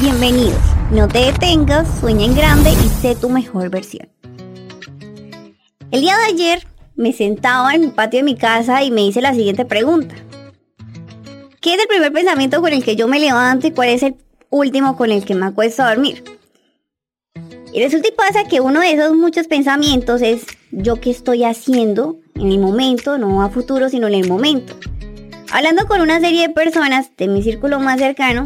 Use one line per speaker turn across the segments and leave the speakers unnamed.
Bienvenidos. No te detengas, sueña en grande y sé tu mejor versión. El día de ayer me sentaba en el patio de mi casa y me hice la siguiente pregunta. ¿Qué es el primer pensamiento con el que yo me levanto y cuál es el último con el que me acuesto a dormir? Y resulta y pasa que uno de esos muchos pensamientos es yo qué estoy haciendo en el momento, no a futuro, sino en el momento. Hablando con una serie de personas de mi círculo más cercano,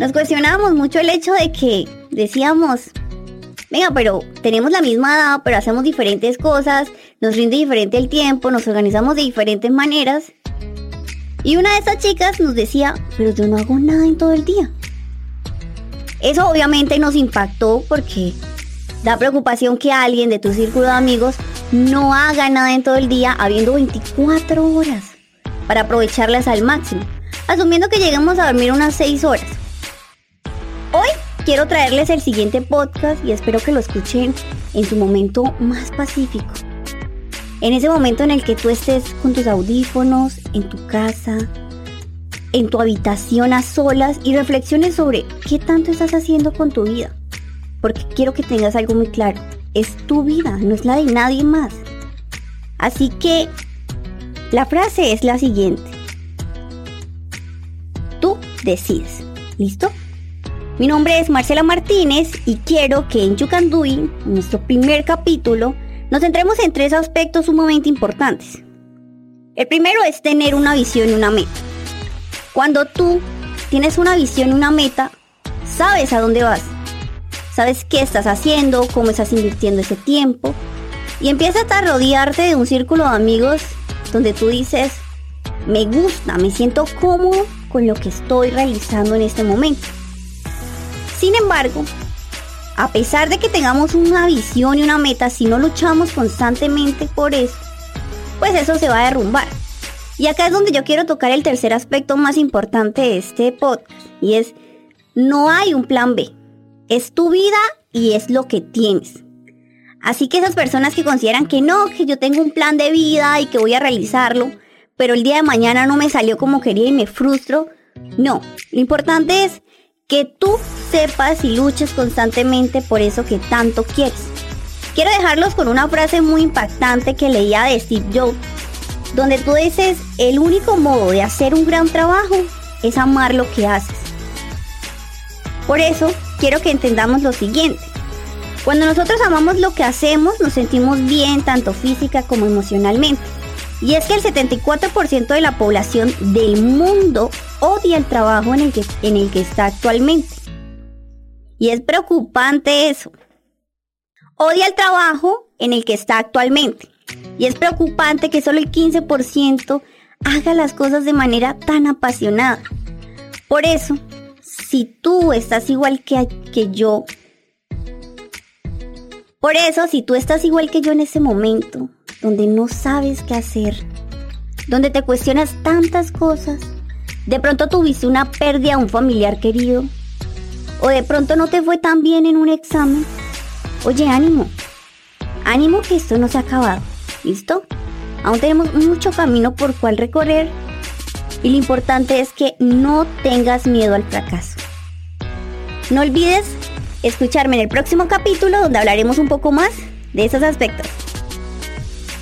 nos cuestionábamos mucho el hecho de que decíamos, venga, pero tenemos la misma edad, pero hacemos diferentes cosas, nos rinde diferente el tiempo, nos organizamos de diferentes maneras. Y una de esas chicas nos decía, pero yo no hago nada en todo el día. Eso obviamente nos impactó porque da preocupación que alguien de tu círculo de amigos no haga nada en todo el día habiendo 24 horas para aprovecharlas al máximo, asumiendo que lleguemos a dormir unas 6 horas. Hoy quiero traerles el siguiente podcast y espero que lo escuchen en su momento más pacífico. En ese momento en el que tú estés con tus audífonos, en tu casa, en tu habitación a solas y reflexiones sobre qué tanto estás haciendo con tu vida. Porque quiero que tengas algo muy claro. Es tu vida, no es la de nadie más. Así que la frase es la siguiente. Tú decides. ¿Listo? Mi nombre es Marcela Martínez y quiero que en You Can nuestro primer capítulo, nos centremos en tres aspectos sumamente importantes. El primero es tener una visión y una meta. Cuando tú tienes una visión y una meta, sabes a dónde vas. Sabes qué estás haciendo, cómo estás invirtiendo ese tiempo. Y empiezas a rodearte de un círculo de amigos donde tú dices, me gusta, me siento cómodo con lo que estoy realizando en este momento. Sin embargo, a pesar de que tengamos una visión y una meta, si no luchamos constantemente por eso, pues eso se va a derrumbar. Y acá es donde yo quiero tocar el tercer aspecto más importante de este podcast, y es, no hay un plan B. Es tu vida y es lo que tienes. Así que esas personas que consideran que no, que yo tengo un plan de vida y que voy a realizarlo, pero el día de mañana no me salió como quería y me frustro, no. Lo importante es que tú sepas y luches constantemente por eso que tanto quieres. Quiero dejarlos con una frase muy impactante que leía de Steve Jobs donde tú dices, el único modo de hacer un gran trabajo es amar lo que haces. Por eso, quiero que entendamos lo siguiente. Cuando nosotros amamos lo que hacemos, nos sentimos bien tanto física como emocionalmente. Y es que el 74% de la población del mundo odia el trabajo en el, que, en el que está actualmente. Y es preocupante eso. Odia el trabajo en el que está actualmente. Y es preocupante que solo el 15% haga las cosas de manera tan apasionada. Por eso, si tú estás igual que, que yo, por eso, si tú estás igual que yo en ese momento, donde no sabes qué hacer, donde te cuestionas tantas cosas, de pronto tuviste una pérdida a un familiar querido, o de pronto no te fue tan bien en un examen, oye, ánimo, ánimo que esto no se ha acabado. ¿Listo? Aún tenemos mucho camino por cual recorrer y lo importante es que no tengas miedo al fracaso. No olvides escucharme en el próximo capítulo donde hablaremos un poco más de esos aspectos.